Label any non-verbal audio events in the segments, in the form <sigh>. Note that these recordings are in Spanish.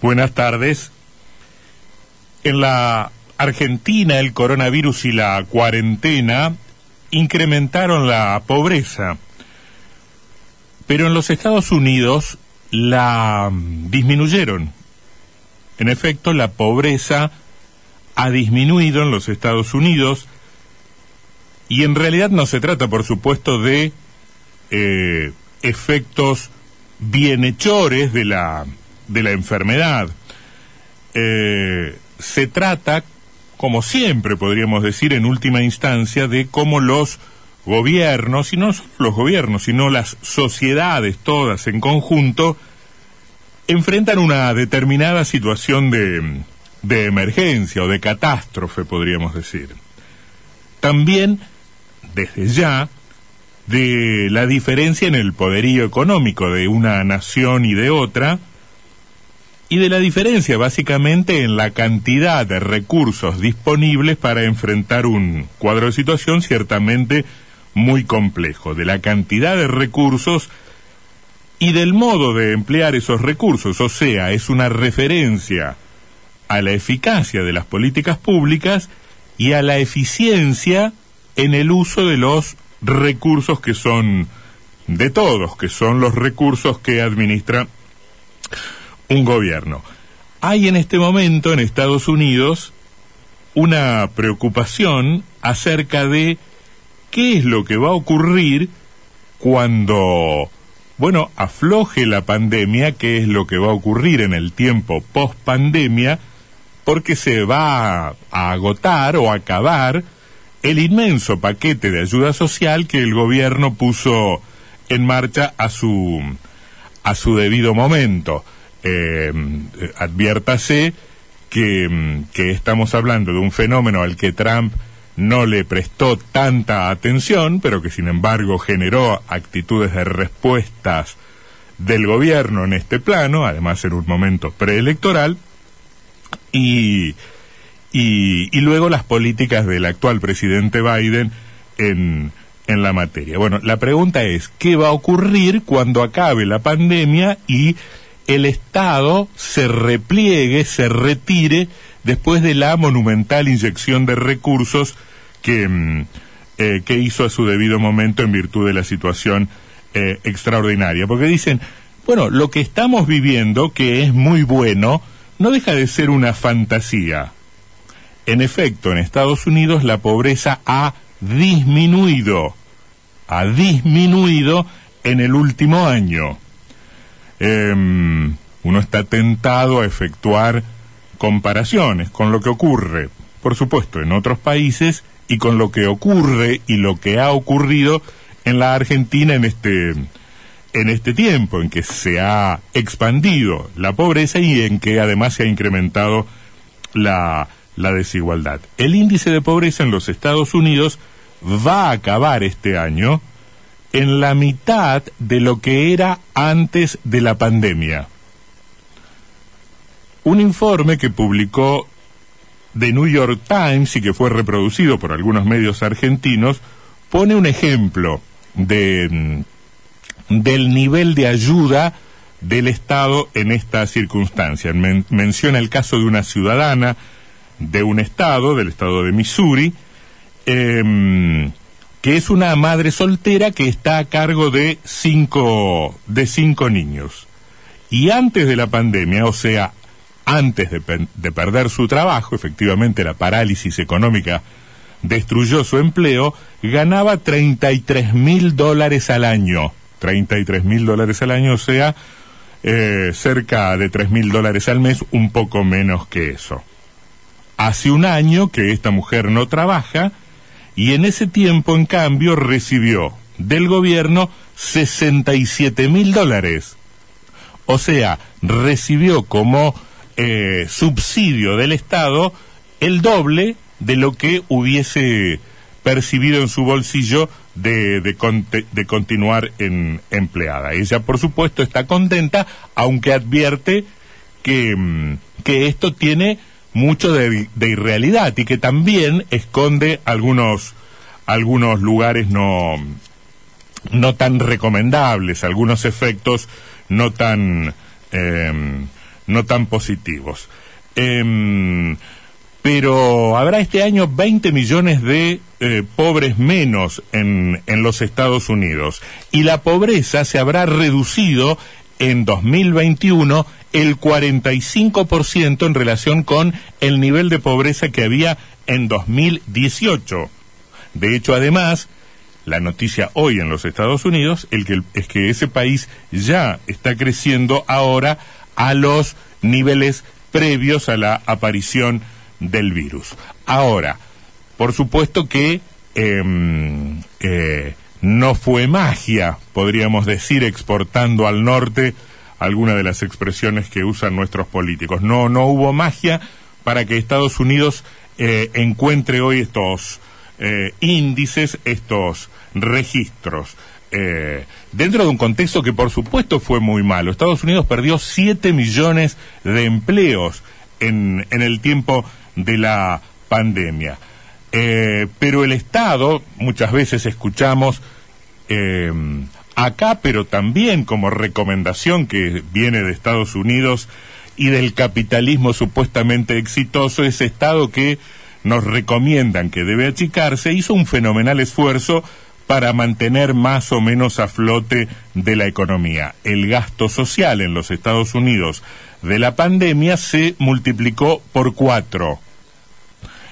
Buenas tardes. En la Argentina el coronavirus y la cuarentena incrementaron la pobreza, pero en los Estados Unidos la disminuyeron. En efecto, la pobreza ha disminuido en los Estados Unidos y en realidad no se trata, por supuesto, de eh, efectos bienhechores de la, de la enfermedad. Eh, se trata, como siempre podríamos decir en última instancia, de cómo los gobiernos, y no solo los gobiernos, sino las sociedades todas en conjunto, enfrentan una determinada situación de, de emergencia o de catástrofe, podríamos decir. También, desde ya, de la diferencia en el poderío económico de una nación y de otra, y de la diferencia básicamente en la cantidad de recursos disponibles para enfrentar un cuadro de situación ciertamente muy complejo, de la cantidad de recursos y del modo de emplear esos recursos, o sea, es una referencia a la eficacia de las políticas públicas y a la eficiencia en el uso de los recursos que son de todos, que son los recursos que administra un gobierno. Hay en este momento en Estados Unidos una preocupación acerca de qué es lo que va a ocurrir cuando, bueno, afloje la pandemia, qué es lo que va a ocurrir en el tiempo post pandemia, porque se va a agotar o acabar el inmenso paquete de ayuda social que el gobierno puso en marcha a su, a su debido momento. Eh, adviértase que, que estamos hablando de un fenómeno al que Trump no le prestó tanta atención, pero que sin embargo generó actitudes de respuestas del gobierno en este plano, además en un momento preelectoral, y y, luego las políticas del actual presidente Biden en, en la materia. Bueno, la pregunta es, ¿qué va a ocurrir cuando acabe la pandemia y el Estado se repliegue, se retire después de la monumental inyección de recursos que, mm, eh, que hizo a su debido momento en virtud de la situación eh, extraordinaria? Porque dicen, bueno, lo que estamos viviendo, que es muy bueno, no deja de ser una fantasía en efecto, en Estados Unidos la pobreza ha disminuido, ha disminuido en el último año. Em, uno está tentado a efectuar comparaciones con lo que ocurre, por supuesto, en otros países y con lo que ocurre y lo que ha ocurrido en la Argentina en este en este tiempo en que se ha expandido la pobreza y en que además se ha incrementado la la desigualdad. El índice de pobreza en los Estados Unidos va a acabar este año en la mitad de lo que era antes de la pandemia. Un informe que publicó The New York Times y que fue reproducido por algunos medios argentinos pone un ejemplo de, del nivel de ayuda del Estado en esta circunstancia. menciona el caso de una ciudadana de un estado, del estado de Missouri, em, que es una madre soltera que está a cargo de cinco, de cinco niños. Y antes de la pandemia, o sea, antes de, de perder su trabajo, efectivamente la parálisis económica destruyó su empleo, ganaba 33 mil dólares al año. 33 mil dólares al año, o sea, eh, cerca de 3 mil dólares al mes, un poco menos que eso. Hace un año que esta mujer no trabaja y en ese tiempo, en cambio, recibió del gobierno 67 mil dólares. O sea, recibió como eh, subsidio del Estado el doble de lo que hubiese percibido en su bolsillo de, de, continuar en empleada. Ella, por supuesto, está contenta, aunque advierte que, mm, que esto tiene mucho de, irrealidad y que también esconde algunos, algunos lugares no, no tan recomendables, algunos efectos no tan, em, no tan positivos. Em, pero habrá este año 20 millones de eh, pobres menos en, en los Estados Unidos y la pobreza se habrá reducido en 2021 el 45% en relación con el nivel de pobreza que había en 2018. De hecho, además, la noticia hoy en los Estados Unidos el que, es que ese país ya está creciendo ahora a los niveles previos a la aparición del virus. Ahora, por supuesto que em, eh, no fue magia, podríamos decir, exportando al norte alguna de las expresiones que usan nuestros políticos. No, no hubo magia para que Estados Unidos eh, encuentre hoy estos eh, índices, estos registros. Eh, dentro de un contexto que por supuesto fue muy malo. Estados Unidos perdió 7 millones de empleos en, en el tiempo de la pandemia. pero el Estado, muchas veces escuchamos acá, pero también como recomendación que viene de Estados Unidos y del capitalismo supuestamente exitoso, ese Estado que nos recomiendan que debe achicarse, hizo un fenomenal esfuerzo para mantener más o menos a flote de la economía. El gasto social en los Estados Unidos de la pandemia se multiplicó por cuatro.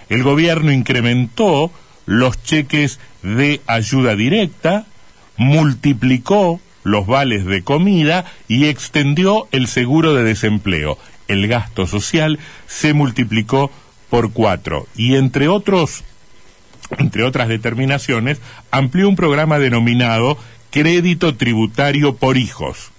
El gobierno incrementó los cheques de ayuda directa, multiplicó los vales de comida y extendió el seguro de desempleo. El gasto social se multiplicó por cuatro y entre otros entre otras determinaciones amplió un programa denominado crédito tributario por hijos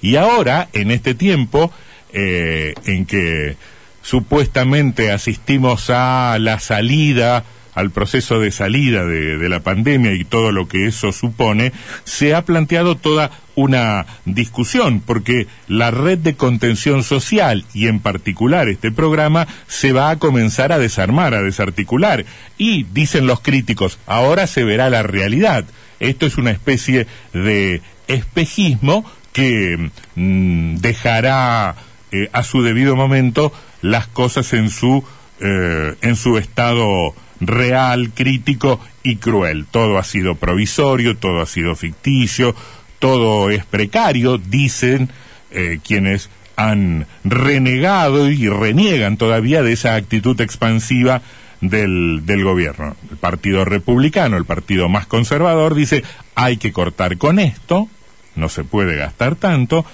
y ahora en este tiempo eh, en que supuestamente asistimos a la salida al proceso de salida de, la pandemia y todo lo que eso supone, se ha planteado toda una discusión, porque la red de contención social y en particular este programa se va a comenzar a desarmar, a desarticular. Y dicen los críticos, ahora se verá la realidad. Esto es una especie de espejismo que mm, dejará eh, a su debido momento las cosas en su, eh, en su estado real, crítico y cruel. Todo ha sido provisorio, todo ha sido ficticio, todo es precario, dicen eh, quienes han renegado y reniegan todavía de esa actitud expansiva del, del gobierno. El Partido Republicano, el partido más conservador, dice hay que cortar con esto, no se puede gastar tanto,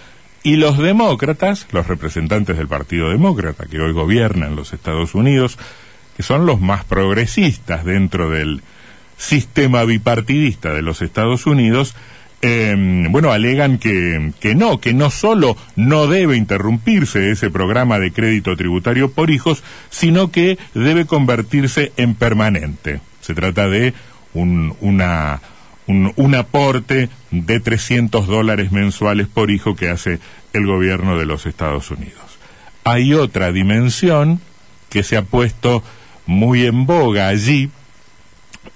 y los demócratas, los representantes del Partido Demócrata que hoy gobiernan los Estados Unidos, que son los más progresistas dentro del sistema bipartidista de los Estados Unidos, em, bueno, alegan que, que no, que no solo no debe interrumpirse ese programa de crédito tributario por hijos, sino que debe convertirse en permanente. Se trata de un, un, un aporte de 300 dólares mensuales por hijo que hace el gobierno de los Estados Unidos. Hay otra dimensión que se ha puesto muy en boga allí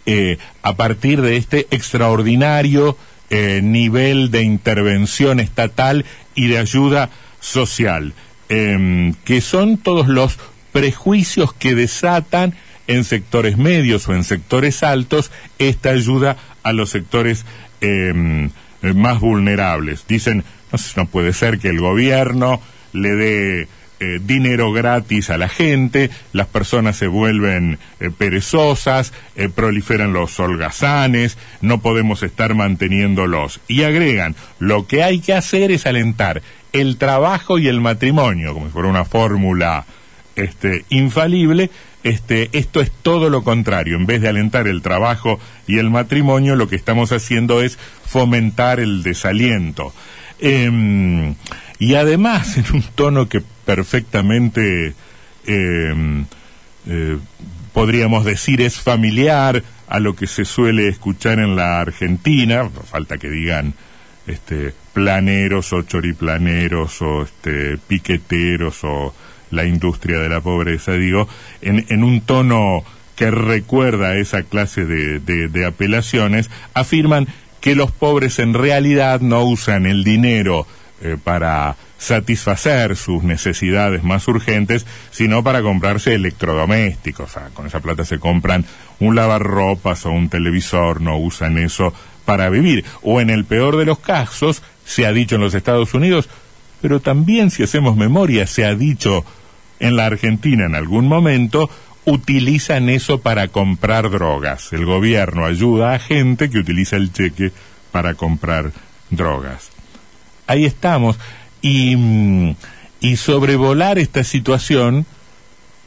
eh, a partir de este extraordinario eh, nivel de intervención estatal y de ayuda social, em, que son todos los prejuicios que desatan en sectores medios o en sectores altos esta ayuda a los sectores em, más vulnerables. Dicen, no, no puede ser que el gobierno le dé eh, dinero gratis a la gente, las personas se vuelven eh, perezosas, eh, proliferan los holgazanes, no podemos estar manteniéndolos. Y agregan, lo que hay que hacer es alentar el trabajo y el matrimonio, como si fuera una fórmula este, infalible, este, esto es todo lo contrario. En vez de alentar el trabajo y el matrimonio, lo que estamos haciendo es fomentar el desaliento. Em, y además, <laughs> en un tono que perfectamente, em, eh, podríamos decir, es familiar a lo que se suele escuchar en la Argentina, falta que digan este, planeros o choriplaneros o este, piqueteros o la industria de la pobreza, digo, en, un tono que recuerda a esa clase de apelaciones, afirman que los pobres en realidad no usan el dinero eh, para satisfacer sus necesidades más urgentes, sino para comprarse electrodomésticos. Con esa plata se compran un lavarropas o un televisor, no usan eso para vivir. O en el peor de los casos, se ha dicho en los Estados Unidos, pero también si hacemos memoria, se ha dicho en la Argentina en algún momento, utilizan eso para comprar drogas. El gobierno ayuda a gente que utiliza el cheque para comprar drogas. Ahí estamos. Y, mm, y sobrevolar esta situación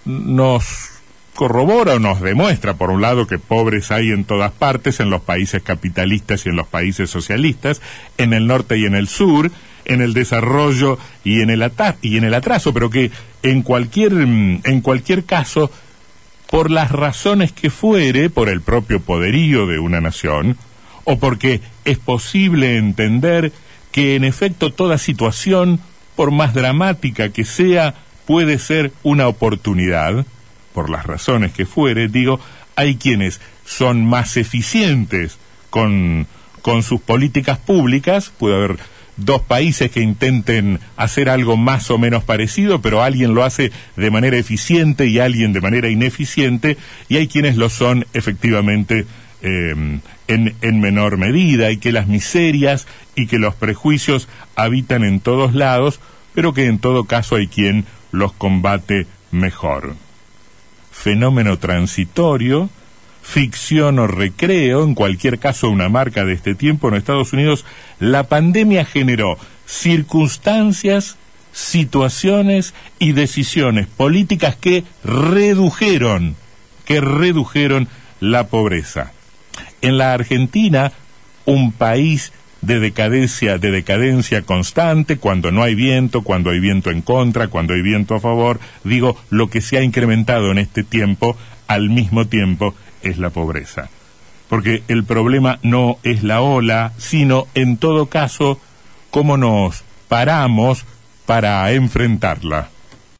nos corrobora o nos demuestra, por un lado, que pobres hay en todas partes, en los países capitalistas y en los países socialistas, en el norte y en el sur, en el desarrollo y en el, y en el atraso, pero que en cualquier, mm, en cualquier caso, por las razones que fuere, por el propio poderío de una nación, o porque es posible entender que en efecto toda situación, por más dramática que sea, puede ser una oportunidad, por las razones que fuere, digo, hay quienes son más eficientes con, con sus políticas públicas, puede haber dos países que intenten hacer algo más o menos parecido, pero alguien lo hace de manera eficiente y alguien de manera ineficiente, y hay quienes lo son efectivamente em, en, en menor medida, y que las miserias y que los prejuicios habitan en todos lados, pero que en todo caso hay quien los combate mejor. Fenómeno transitorio, ficción o recreo, en cualquier caso una marca de este tiempo en Estados Unidos, la pandemia generó circunstancias, situaciones y decisiones políticas que redujeron, que redujeron la pobreza. En la Argentina, un país de decadencia, de decadencia constante, cuando no hay viento, cuando hay viento en contra, cuando hay viento a favor, digo, lo que se ha incrementado en este tiempo, al mismo tiempo, es la pobreza. Porque el problema no es la ola, sino en todo caso cómo nos paramos para enfrentarla.